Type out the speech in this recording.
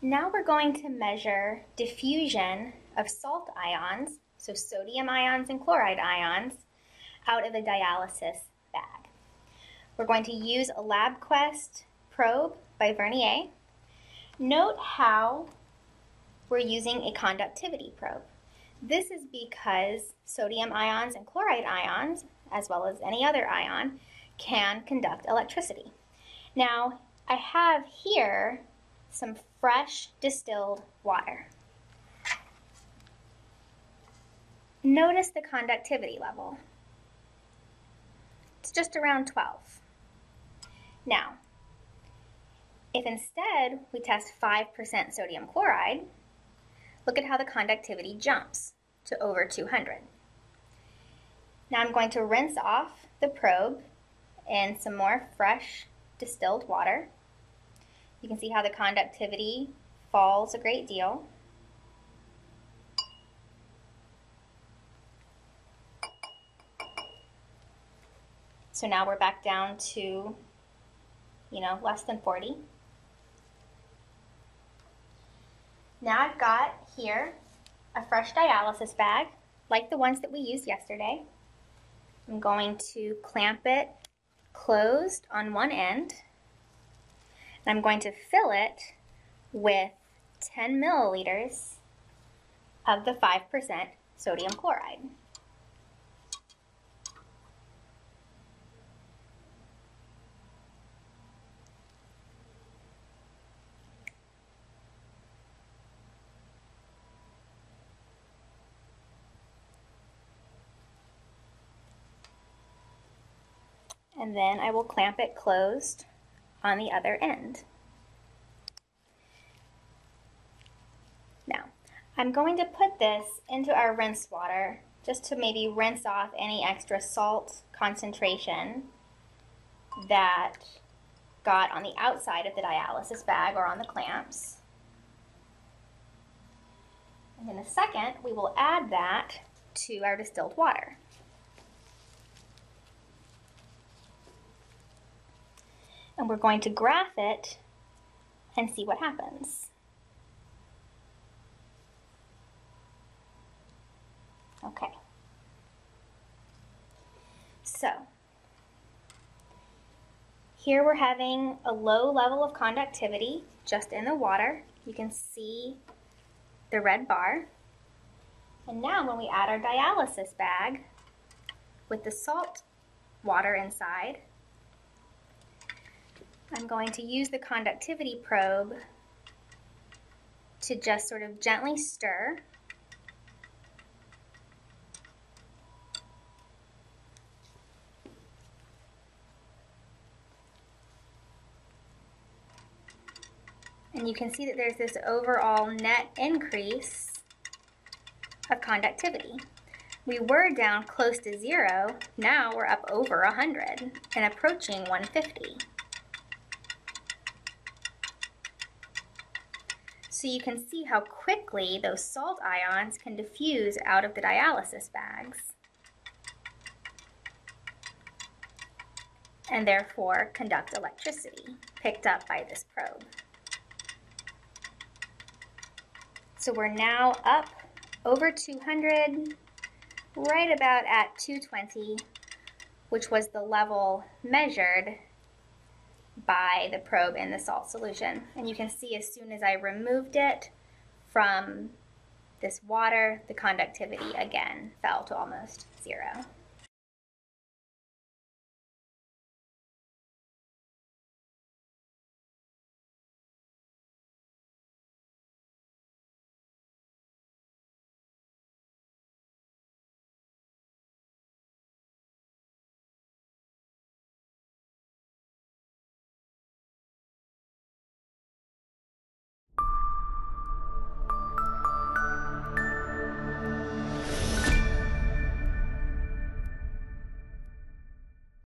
Now we're going to measure diffusion of salt ions, so sodium ions and chloride ions, out of a dialysis bag. We're going to use a LabQuest probe by Vernier. Note how we're using a conductivity probe. This is because sodium ions and chloride ions, as well as any other ion, can conduct electricity. Now, I have here some fresh distilled water. Notice the conductivity level. It's just around 12. Now, if instead we test 5% sodium chloride, look at how the conductivity jumps to over 200. Now I'm going to rinse off the probe in some more fresh distilled water. You can see how the conductivity falls a great deal. So now we're back down to, you know, less than 40. Now I've got here a fresh dialysis bag, like the ones that we used yesterday. I'm going to clamp it closed on one end. I'm going to fill it with 10 milliliters of the 5% sodium chloride. and then I will clamp it closed on the other end. Now, I'm going to put this into our rinse water just to maybe rinse off any extra salt concentration that got on the outside of the dialysis bag or on the clamps. And in a second, we will add that to our distilled water. And we're going to graph it and see what happens. Okay. So, here we're having a low level of conductivity just in the water. You can see the red bar. And now when we add our dialysis bag with the salt water inside, I'm going to use the conductivity probe to just sort of gently stir. And you can see that there's this overall net increase of conductivity. We were down close to zero, now we're up over 100 and approaching 150. So you can see how quickly those salt ions can diffuse out of the dialysis bags and therefore conduct electricity picked up by this probe. So we're now up over 200, right about at 220, which was the level measured by the probe in the salt solution. And you can see as soon as I removed it from this water, the conductivity again fell to almost zero.